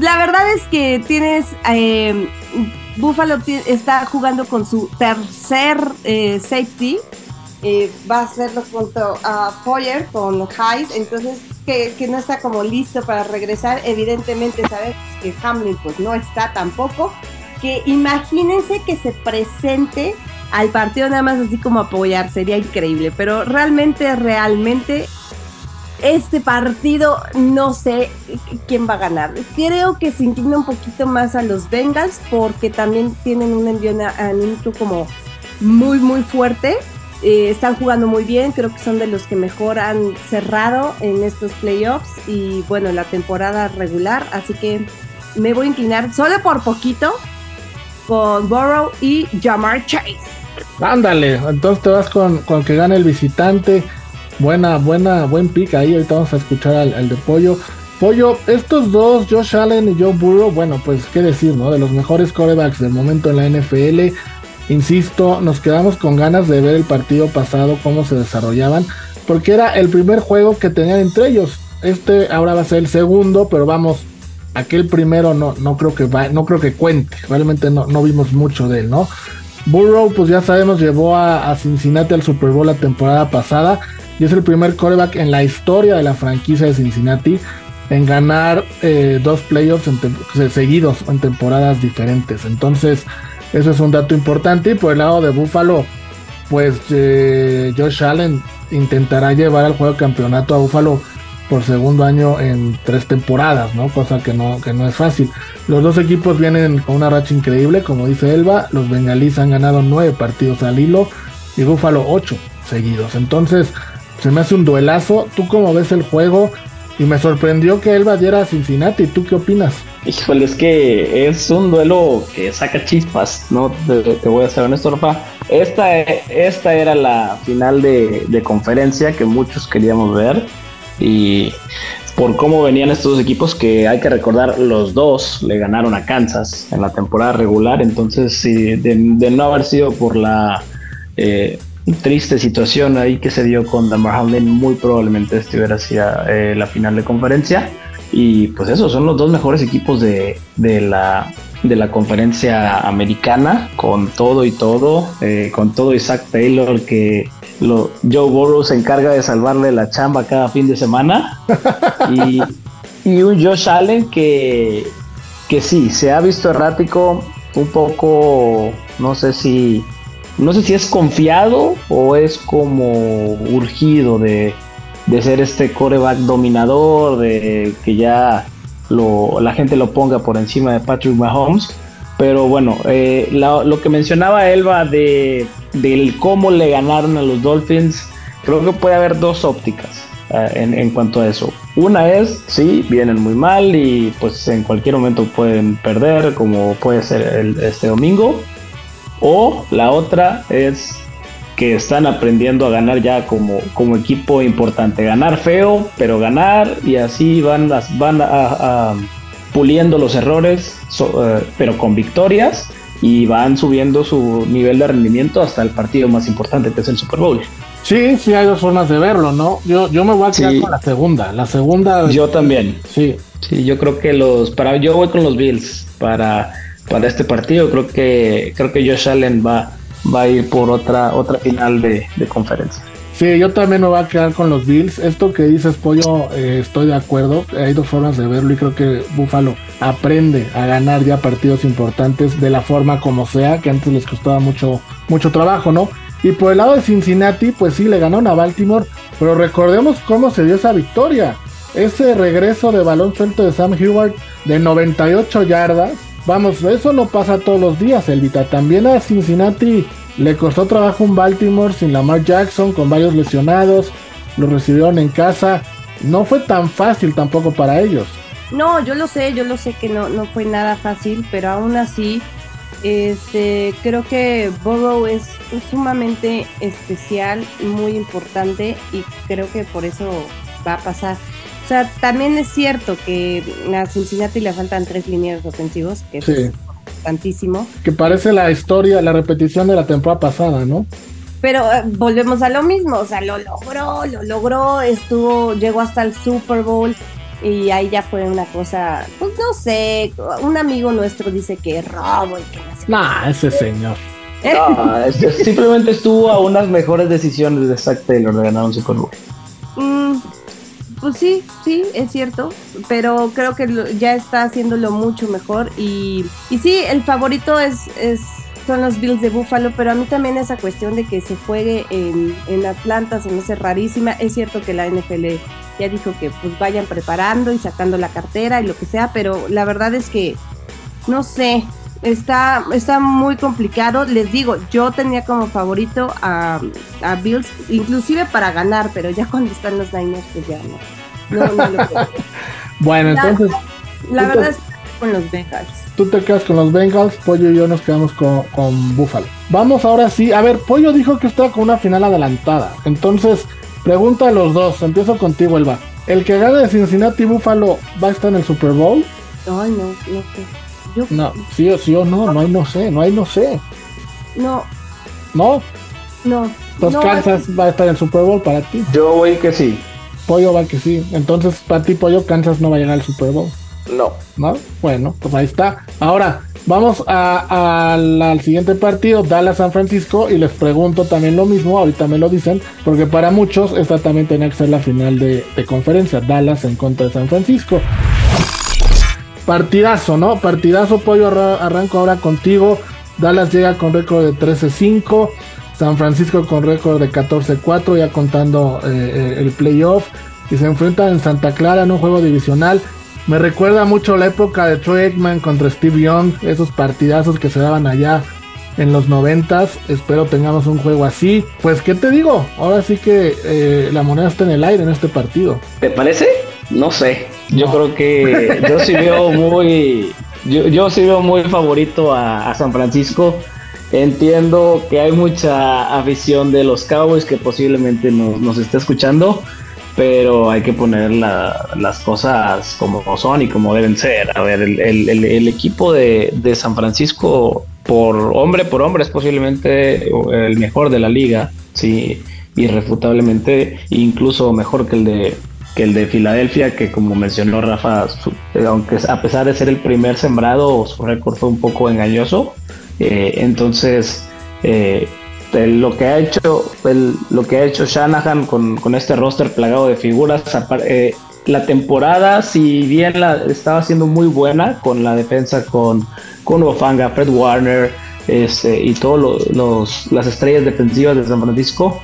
la verdad es que tienes eh, Buffalo está jugando con su tercer eh, safety. Eh, va a hacerlo junto a Foyer con Hyde, entonces que, no está como listo para regresar. Evidentemente sabes que Hamlin pues no está tampoco. Que imagínense que se presente al partido nada más así como apoyar, sería increíble, pero realmente, realmente este partido no sé quién va a ganar. Creo que se inclina un poquito más a los Bengals porque también tienen un anímico como muy muy fuerte. Eh, están jugando muy bien, creo que son de los que mejor han cerrado en estos playoffs y bueno, la temporada regular, así que me voy a inclinar solo por poquito con Burrow y Jamar Chase. Ándale, entonces te vas con, con que gane el visitante. Buena, buena, buen pick ahí. Ahorita vamos a escuchar al, de Pollo. Pollo, estos dos, Josh Allen y Joe Burrow, bueno, pues qué decir, ¿no? De los mejores corebacks del momento en la NFL. Insisto, nos quedamos con ganas de ver el partido pasado, cómo se desarrollaban, porque era el primer juego que tenían entre ellos. Este ahora va a ser el segundo, pero vamos, aquel primero no, no creo que no creo que cuente. Realmente no, no vimos mucho de él, ¿no? Burrow, pues ya sabemos, llevó a, a Cincinnati al Super Bowl la temporada pasada y es el primer coreback en la historia de la franquicia de Cincinnati en ganar eh, dos playoffs seguidos en temporadas diferentes. Entonces, eso es un dato importante. Y por el lado de Buffalo, pues eh, Josh Allen intentará llevar al juego de campeonato a Buffalo por segundo año en tres temporadas, ¿no? Cosa que no, que no es fácil. Los dos equipos vienen con una racha increíble, como dice Elba. Los bengalíes han ganado nueve partidos al hilo y Buffalo ocho seguidos. Entonces, se me hace un duelazo. ¿Tú cómo ves el juego? Y me sorprendió que él vayera a Cincinnati. ¿Tú qué opinas? Híjole, es que es un duelo que saca chispas, ¿no? Te, voy a ser honesto, Rafa. Esta, esta era la final de, de conferencia que muchos queríamos ver. Y por cómo venían estos dos equipos, que hay que recordar, los dos le ganaron a Kansas en la temporada regular. Entonces, sí, de, no haber sido por la eh, triste situación ahí que se dio con Damar Hamlin, muy probablemente este hubiera sido eh, la final de conferencia. Y pues eso, son los dos mejores equipos de, de la, de la conferencia americana, con todo y todo, eh, con todo Isaac Taylor que lo, Joe Burrow se encarga de salvarle la chamba cada fin de semana. y, y un Josh Allen que, que sí, se ha visto errático un poco, no sé si, no sé si es confiado o es como urgido de, de ser este coreback dominador, de que ya lo, la gente lo ponga por encima de Patrick Mahomes. Pero bueno, eh, lo que mencionaba Elba de del cómo le ganaron a los Dolphins, creo que puede haber dos ópticas eh, en, cuanto a eso. Una es, sí, vienen muy mal y pues en cualquier momento pueden perder, como puede ser este domingo. O la otra es que están aprendiendo a ganar ya como, como equipo importante. Ganar feo, pero ganar y así van, van a, puliendo los errores, eh, pero con victorias y van subiendo su nivel de rendimiento hasta el partido más importante que es el Super Bowl. Sí, sí, hay dos formas de verlo, ¿no? Yo, yo me voy a quedar con la segunda. La segunda. Yo también. Sí. Sí, yo creo que los. Para, yo voy con los Bills para, para este partido. Creo que creo que Josh Allen va, va a ir por otra, otra final de, de conferencia. Sí, yo también me voy a quedar con los Bills. Esto que dices, Pollo, eh, estoy de acuerdo. Hay dos formas de verlo y creo que Buffalo aprende a ganar ya partidos importantes de la forma como sea, que antes les costaba mucho, mucho trabajo, ¿no? Y por el lado de Cincinnati, pues sí, le ganaron a Baltimore, pero recordemos cómo se dio esa victoria. Ese regreso de balón suelto de Sam Heward de 98 yardas. Vamos, eso no pasa todos los días, Elvita. También a Cincinnati le costó trabajo un Baltimore sin Lamar Jackson, con varios lesionados. Lo recibieron en casa. No fue tan fácil tampoco para ellos. No, yo lo sé, yo lo sé que no, no fue nada fácil, pero aún así, este, creo que Burrow es, sumamente especial, muy importante y creo que por eso va a pasar. O sea, también es cierto que a Cincinnati le faltan tres líneas ofensivos, que es tantísimo. Que parece la historia, la repetición de la temporada pasada, ¿no? Pero eh, volvemos a lo mismo, o sea, lo logró, lo logró, estuvo, llegó hasta el Super Bowl y ahí ya fue una cosa, pues no sé, un amigo nuestro dice que robo y que no sé. Nah, ese señor. simplemente estuvo a unas mejores decisiones de Zach Taylor de ganar un Super Bowl. Pues sí, sí, es cierto, pero creo que ya está haciéndolo mucho mejor y, y sí, el favorito es, es son los Bills de Buffalo, pero a mí también esa cuestión de que se juegue en, en Atlanta se me hace rarísima. Es cierto que la NFL ya dijo que pues vayan preparando y sacando la cartera y lo que sea, pero la verdad es que no sé, está, está muy complicado. Les digo, yo tenía como favorito a, a, Bills, inclusive para ganar, pero ya cuando están los Niners, pues ya no. no, no lo bueno, entonces. La, verdad es que con los Bengals. Tú te quedas con los Bengals, Pollo y yo nos quedamos con, con Buffalo. Vamos ahora sí. A ver, Pollo dijo que estaba con una final adelantada. Entonces, pregunta a los dos. Empiezo contigo, Elba. ¿El que gane de Cincinnati Buffalo va a estar en el Super Bowl? Ay, no, no sé. No, sí o sí o no, no hay no sé, no hay no sé. No. ¿No? No. Entonces Kansas va a estar en el Super Bowl para ti. Yo voy que sí. Pollo va que sí. Entonces, para ti, Pollo, Kansas no va a llegar al Super Bowl. No. ¿No? Bueno, pues ahí está. Ahora, vamos al siguiente partido, Dallas-San Francisco, y les pregunto también lo mismo, ahorita me lo dicen, porque para muchos esta también tenía que ser la final de, de conferencia, Dallas en contra de San Francisco. Partidazo, ¿no? Partidazo, pollo. Arranco ahora contigo. Dallas llega con récord de 13-5. San Francisco con récord de 14-4, ya contando eh, eh, el playoff. Y se enfrentan en Santa Clara en un juego divisional. Me recuerda mucho la época de Troy Aikman contra Steve Young, esos partidazos que se daban allá en los noventas. Espero tengamos un juego así. Pues, ¿qué te digo? Ahora sí que eh, la moneda está en el aire en este partido. ¿Te parece? No sé. Yo creo que yo sí veo muy, yo, yo sí veo muy favorito a, San Francisco. Entiendo que hay mucha afición de los Cowboys que posiblemente nos esté escuchando, pero hay que poner las cosas como son y como deben ser. A ver, el, equipo de, de, San Francisco, por hombre por hombre, es posiblemente el mejor de la liga, sí, irrefutablemente, incluso mejor que el de que el de Filadelfia, que como mencionó Rafa, eh, aunque a pesar de ser el primer sembrado, su récord fue un poco engañoso. Eh, entonces, eh, lo que ha hecho lo que ha hecho Shanahan con, este roster plagado de figuras, la temporada, si bien la estaba siendo muy buena con la defensa con, con Ofanga, Fred Warner este, y todas las estrellas defensivas de San Francisco,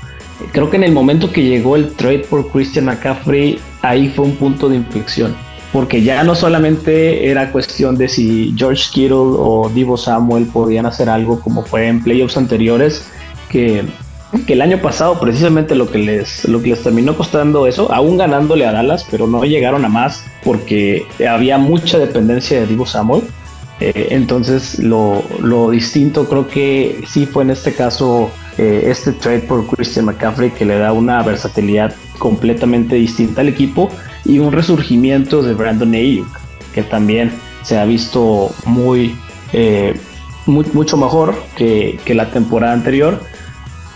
creo que en el momento que llegó el trade por Christian McCaffrey, ahí fue un punto de inflexión. Porque ya no solamente era cuestión de si George Kittle o Divo Samuel podían hacer algo como fue en playoffs anteriores, que que el año pasado precisamente lo que les lo que les terminó costando eso, aún ganándole a Dallas, pero no llegaron a más porque había mucha dependencia de Divo Samuel. Eh, entonces lo, distinto creo que sí fue en este caso eh, este trade por Christian McCaffrey que le da una versatilidad completamente distinta al equipo y un resurgimiento de Brandon Ayuk que también se ha visto muy, eh, mucho mejor que, que la temporada anterior.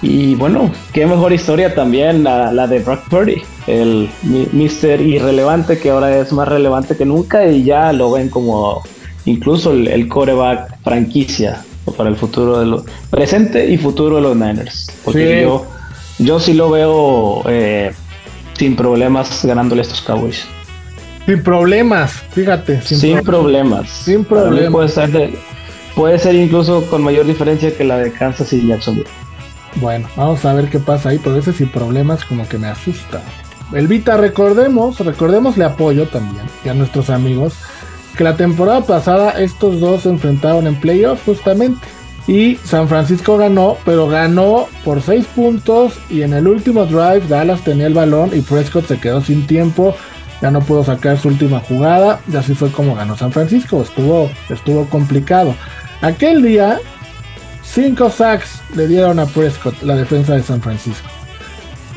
Y bueno, qué mejor historia también la, de Brock Purdy, el Mister irrelevante que ahora es más relevante que nunca y ya lo ven como incluso el, coreback franquicia para el futuro de los presente y futuro de los Niners. Porque yo, yo sí lo veo eh, sin problemas ganándole a estos Cowboys. Sin problemas, fíjate. Sin, problemas. Sin problemas. Puede ser, puede ser incluso con mayor diferencia que la de Kansas y Jacksonville. Bueno, vamos a ver qué pasa ahí, pero ese sin problemas como que me asusta. El Vita, recordemos, recordemos le apoyo también y a nuestros amigos que la temporada pasada estos dos se enfrentaron en playoffs justamente y San Francisco ganó, pero ganó por 6 puntos y en el último drive Dallas tenía el balón y Prescott se quedó sin tiempo, ya no pudo sacar su última jugada y así fue como ganó San Francisco, estuvo, estuvo complicado. Aquel día 5 sacks le dieron a Prescott, la defensa de San Francisco.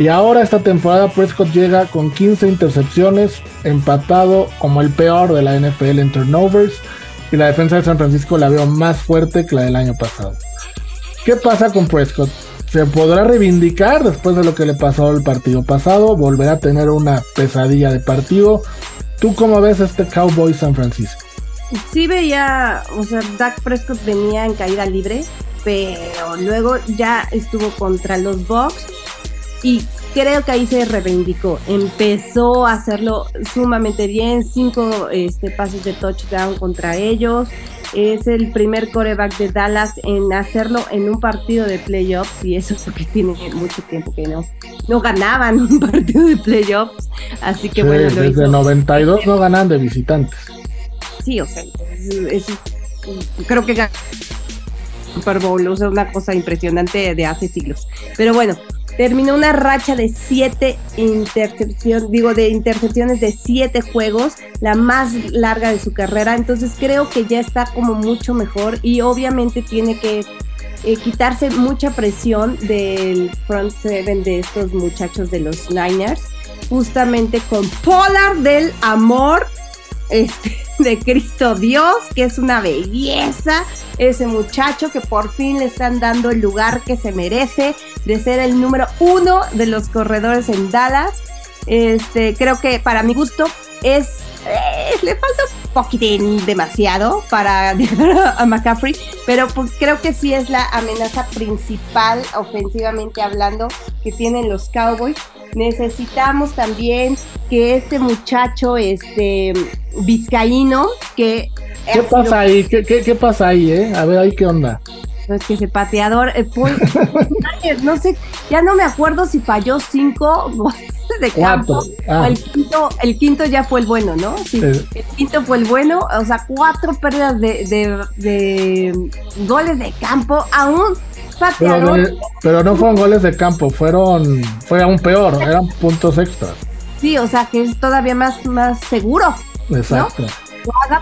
Y ahora esta temporada Prescott llega con 15 intercepciones, empatado como el peor de la NFL en turnovers. Y la defensa de San Francisco la veo más fuerte que la del año pasado. ¿Qué pasa con Prescott? ¿Se podrá reivindicar después de lo que le pasó el partido pasado? ¿Volverá a tener una pesadilla de partido? ¿Tú cómo ves este Cowboy San Francisco? Sí veía, o sea, Dak Prescott venía en caída libre pero luego ya estuvo contra los Bucks y creo que ahí se reivindicó. Empezó a hacerlo sumamente bien, cinco este, pases de touchdown contra ellos. Es el primer coreback de Dallas en hacerlo en un partido de playoffs y eso porque tiene mucho tiempo que no, no ganaban un partido de playoffs. Así que bueno, lo desde 92 no ganan de visitantes. Sí, o sea, creo que Super Bowl, o sea, una cosa impresionante de hace siglos. Pero bueno, terminó una racha de siete intercepciones, digo, de intercepciones de siete juegos, la más larga de su carrera. Entonces creo que ya está como mucho mejor y obviamente tiene que eh, quitarse mucha presión del front seven de estos muchachos de los Niners, justamente con Polar del Amor. Este, de Cristo Dios, que es una belleza, ese muchacho que por fin le están dando el lugar que se merece de ser el número uno de los corredores en Dallas. Este, creo que para mi gusto es eh, le falta un poquitín demasiado para a McCaffrey, pero pues creo que sí es la amenaza principal ofensivamente hablando que tienen los Cowboys. Necesitamos también que este muchacho, este vizcaíno, que... ¿Qué pasa ahí? ¿Qué, ¿Qué, pasa ahí, eh? A ver, ahí qué onda. Pues que ese pateador, eh, no sé, ya no me acuerdo si falló cinco de campo. Ah. El, quinto, el quinto ya fue el bueno, ¿no? Sí, El quinto fue el bueno, o sea, cuatro pérdidas de, de, goles de campo, aún pateador. Pero, no fueron goles de campo, fueron, fue aún peor, eran puntos extras. Sí, o sea, que es todavía más, más seguro. Exacto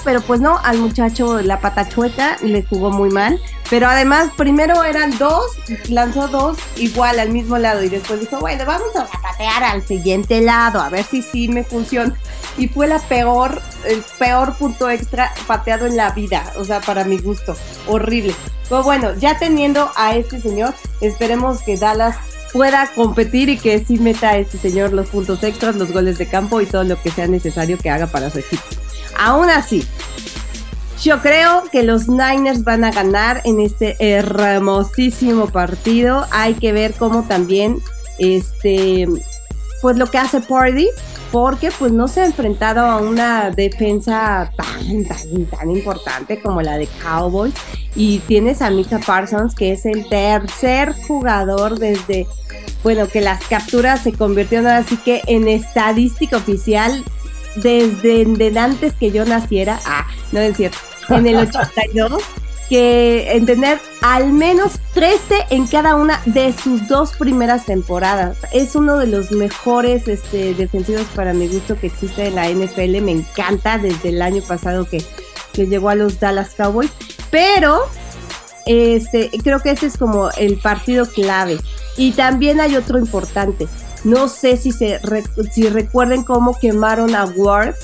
pero pues no, al muchacho la patachueta le jugó muy mal. Pero además, primero eran dos, lanzó dos igual al mismo lado y después dijo, bueno, vamos a patear al siguiente lado, a ver si sí me funciona. Y fue la peor, el peor punto extra pateado en la vida, o sea, para mi gusto, horrible. Pero bueno, ya teniendo a este señor, esperemos que Dallas pueda competir y que sí meta a este señor los puntos extras, los goles de campo y todo lo que sea necesario que haga para su equipo. Aún así, yo creo que los Niners van a ganar en este hermosísimo partido. Hay que ver cómo también, este, pues lo que hace Party, porque pues no se ha enfrentado a una defensa tan, tan, tan importante como la de Cowboys. Y tienes a Mika Parsons, que es el tercer jugador desde, bueno, que las capturas se convirtieron así que en estadística oficial desde, antes que yo naciera. Ah, no es cierto. En el 82 que en tener al menos 13 en cada una de sus dos primeras temporadas. Es uno de los mejores este, defensivos para mi gusto que existe en la NFL. Me encanta desde el año pasado que, que llegó a los Dallas Cowboys. Pero este, creo que ese es como el partido clave. Y también hay otro importante. No sé si, se si recuerden cómo quemaron a Ward,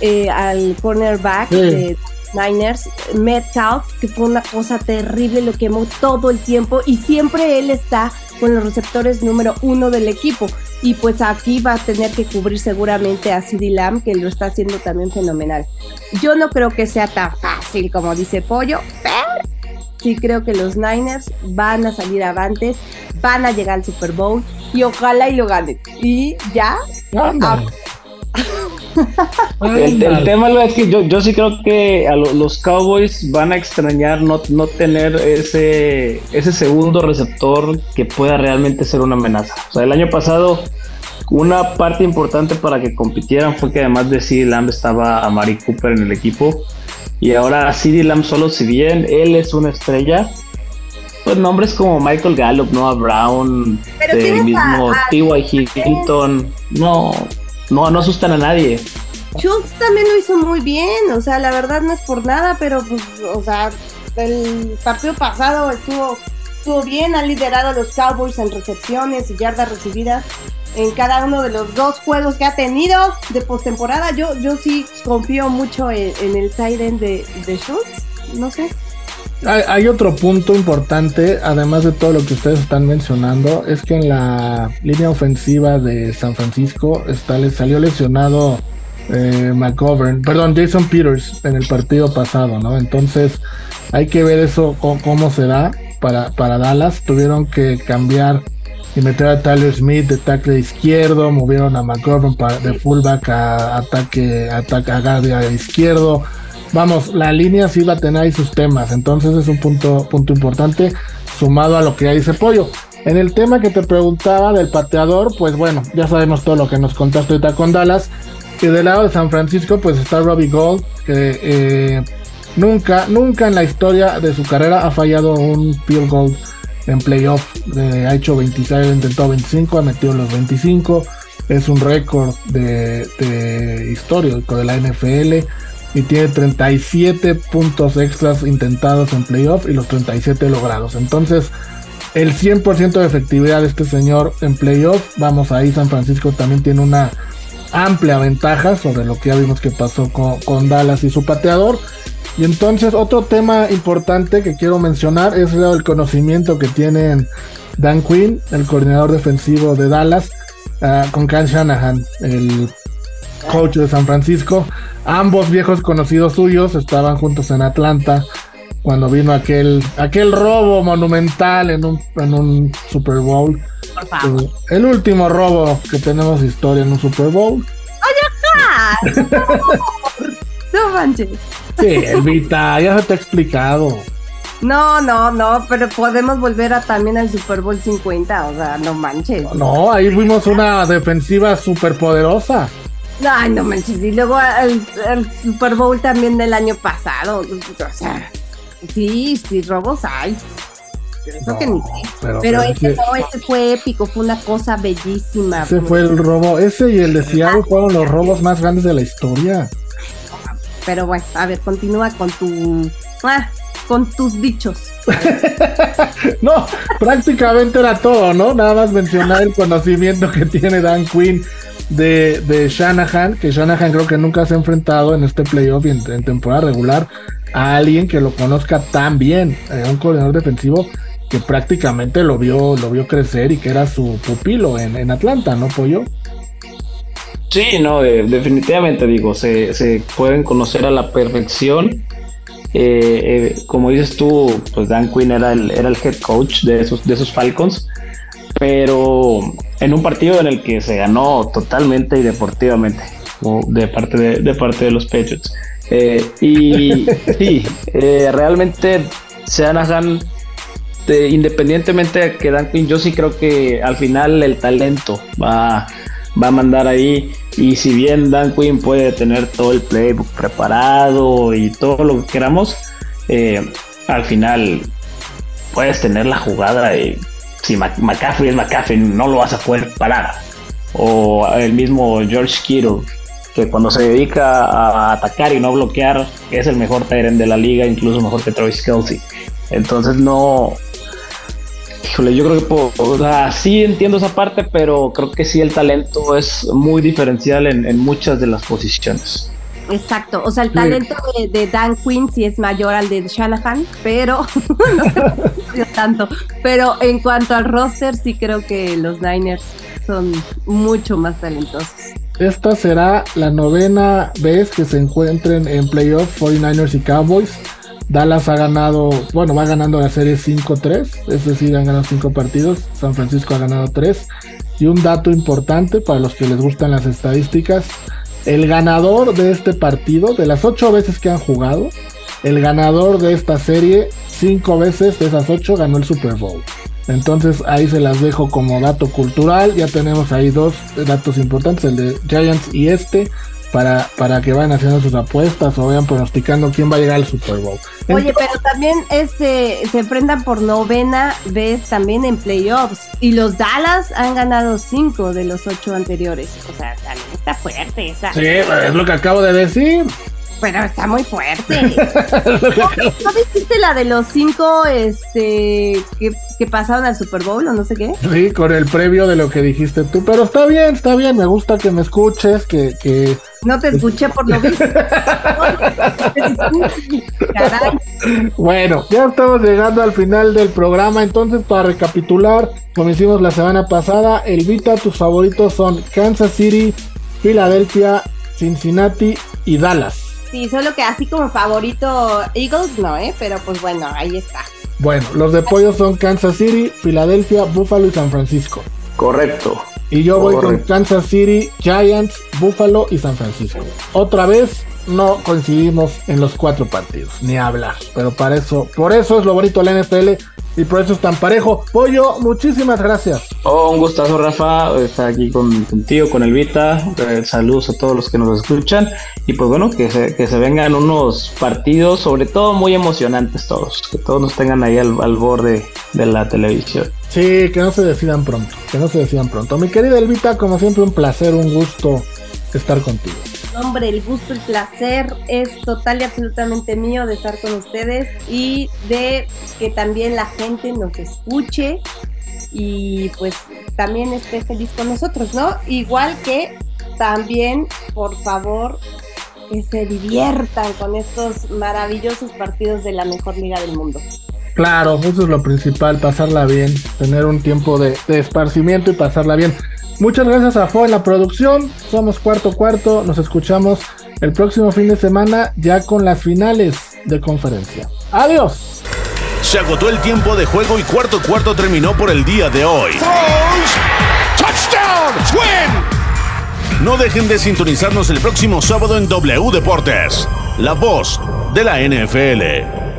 eh, al cornerback de Niners, Metcalf, que fue una cosa terrible, lo quemó todo el tiempo y siempre él está con los receptores número uno del equipo. Y pues aquí va a tener que cubrir seguramente a CD Lamb, que lo está haciendo también fenomenal. Yo no creo que sea tan fácil como dice Pollo, pero sí creo que los Niners van a salir avantes, van a llegar al Super Bowl y ojalá y lo ganen. Y ya. el, tema es que yo, yo sí creo que a los Cowboys van a extrañar no, no tener ese, ese segundo receptor que pueda realmente ser una amenaza. O sea, el año pasado una parte importante para que compitieran fue que además de CD Lamb estaba a Mari Cooper en el equipo. Y ahora CD Lamb solo, si bien él es una estrella, pues nombres como Michael Gallup, Noah Brown, el mismo T.Y. Hilton, no, no, no asustan a nadie. Schultz también lo hizo muy bien, o sea, la verdad no es por nada, pero pues, o sea, el partido pasado estuvo, estuvo bien, ha liderado a los Cowboys en recepciones y yardas recibidas en cada uno de los dos juegos que ha tenido de postemporada. Yo, yo sí confío mucho en, el tight end de, de Schultz, no sé. Hay, otro punto importante, además de todo lo que ustedes están mencionando, es que en la línea ofensiva de San Francisco está, le salió lesionado eh, McGovern, perdón, Jason Peters en el partido pasado, ¿no? Entonces hay que ver eso cómo, se da para, para Dallas. Tuvieron que cambiar y meter a Tyler Smith de tackle izquierdo, movieron a McGovern de fullback a ataque, ataque a guardia izquierdo vamos, la línea sí va a tener ahí sus temas, entonces es un punto, punto importante sumado a lo que ya dice Pollo. En el tema que te preguntaba del pateador, pues bueno, ya sabemos todo lo que nos contaste ahorita con Dallas. Y del lado de San Francisco, pues está Robbie Gold, que eh, nunca, nunca en la historia de su carrera ha fallado un field goal en playoff. ha hecho 26, ha intentado 25, ha metido los 25. Es un récord de, de histórico de la NFL y tiene 37 puntos extras intentados en playoff y los 37 logrados. Entonces, el 100% de efectividad de este señor en playoff, vamos ahí, San Francisco también tiene una amplia ventaja sobre lo que ya vimos que pasó con, Dallas y su pateador. Y entonces otro tema importante que quiero mencionar es el conocimiento que tienen Dan Quinn, el coordinador defensivo de Dallas, ah, con Ken Shanahan, el coach de San Francisco. Ambos viejos conocidos suyos estaban juntos en Atlanta cuando vino aquel, aquel robo monumental en un, en un Super Bowl. Eh, el último robo que tenemos historia en un Super Bowl. ¡Oye, no manches. Sí, Elvita, ya se te ha explicado. No, no, no, pero podemos volver a también al Super Bowl 50, o sea, no manches. No, ahí vimos una defensiva súper poderosa. Ay, no manches. Y luego el, Super Bowl también del año pasado. O sea, sí, sí, robos hay. Eso que ni Pero, pero ese no, ese fue épico, fue una cosa bellísima. Ese fue el robo, ese y el de Seattle fueron los robos más grandes de la historia. Pero bueno, a ver, continúa con tu. Ah, con tus dichos. no, prácticamente era todo, ¿no? Nada más mencionar el conocimiento que tiene Dan Quinn de, de Shanahan, que Shanahan creo que nunca se ha enfrentado en este playoff y en, temporada regular a alguien que lo conozca tan bien, eh, un coordinador defensivo que prácticamente lo vio, lo vio crecer y que era su pupilo en, Atlanta, ¿no, Pollo? Sí, no, definitivamente digo, se, se, pueden conocer a la perfección. Eh, eh, como dices tú, pues Dan Quinn era el, era el head coach de esos, de esos Falcons pero en un partido en el que se ganó totalmente y deportivamente de parte de, parte de los Patriots. Eh, y sí, eh, realmente Shanahan, independientemente de que Dan Quinn, yo sí creo que al final el talento va, va a mandar ahí. Y si bien Dan Quinn puede tener todo el playbook preparado y todo lo que queramos, eh, al final puedes tener la jugada de si McCaffrey es McCaffrey, no lo vas a poder parar. O el mismo George Kittle, que cuando se dedica a atacar y no bloquear, es el mejor Tyrant de la liga, incluso mejor que Travis Kelsey. Entonces no. Híjole, yo creo que o sea, sí entiendo esa parte, pero creo que sí el talento es muy diferencial en, muchas de las posiciones. Exacto, o sea, el talento de, Dan Quinn sí es mayor al de Shanahan, pero no sé tanto. Pero en cuanto al roster, sí creo que los Niners son mucho más talentosos. Esta será la novena vez que se encuentren en playoff 49ers y Cowboys. Dallas ha ganado, bueno, va ganando la serie 5-3, es decir, han ganado 5 partidos. San Francisco ha ganado 3. Y un dato importante para los que les gustan las estadísticas: el ganador de este partido, de las 8 veces que han jugado, el ganador de esta serie, 5 veces de esas 8 ganó el Super Bowl. Entonces ahí se las dejo como dato cultural. Ya tenemos ahí dos datos importantes, el de Giants y este, para, para que vayan haciendo sus apuestas o vayan pronosticando quién va a llegar al Super Bowl. Oye, pero también este se enfrentan por novena vez también en playoffs. Y los Dallas han ganado cinco de los ocho anteriores. O sea, también está fuerte esa. Sí, es lo que acabo de decir. Pero está muy fuerte. ¿No, viste la de los cinco este, que, pasaron al Super Bowl o no sé qué? Sí, con el previo de lo que dijiste tú. Pero está bien, está bien. Me gusta que me escuches, que... que... No te escuché por lo visto. bueno, ya estamos llegando al final del programa. Entonces, para recapitular, como hicimos la semana pasada, el Vita, tus favoritos son Kansas City, Filadelfia, Cincinnati y Dallas. Sí, solo que así como favorito Eagles, no, ¿eh? Pero pues bueno, ahí está. Bueno, los de pollo son Kansas City, Filadelfia, Buffalo y San Francisco. Correcto. Y yo voy con Kansas City, Giants, Buffalo y San Francisco. Otra vez no coincidimos en los cuatro partidos, ni hablar. Pero para eso, por eso es lo bonito de la NFL y por eso es tan parejo. Pollo, muchísimas gracias. Oh, un gustazo, Rafa, estar aquí con, contigo, con Elvita. Eh, saludos a todos los que nos escuchan. Y pues bueno, que se, que se vengan unos partidos, sobre todo muy emocionantes todos. Que todos nos tengan ahí al, al borde de la televisión. Sí, que no se decidan pronto, que no se decidan pronto. Mi querida Elvita, como siempre, un placer, un gusto estar contigo. Hombre, el gusto, el placer es total y absolutamente mío de estar con ustedes y de que también la gente nos escuche y pues también esté feliz con nosotros, ¿no? Igual que también, por favor, que se diviertan con estos maravillosos partidos de la mejor liga del mundo. Claro, eso es lo principal, pasarla bien, tener un tiempo de, de esparcimiento y pasarla bien. Muchas gracias a Fo en la producción. Somos cuarto cuarto. Nos escuchamos el próximo fin de semana ya con las finales de conferencia. Adiós. Se agotó el tiempo de juego y cuarto cuarto terminó por el día de hoy. No dejen de sintonizarnos el próximo sábado en W Deportes, la voz de la NFL.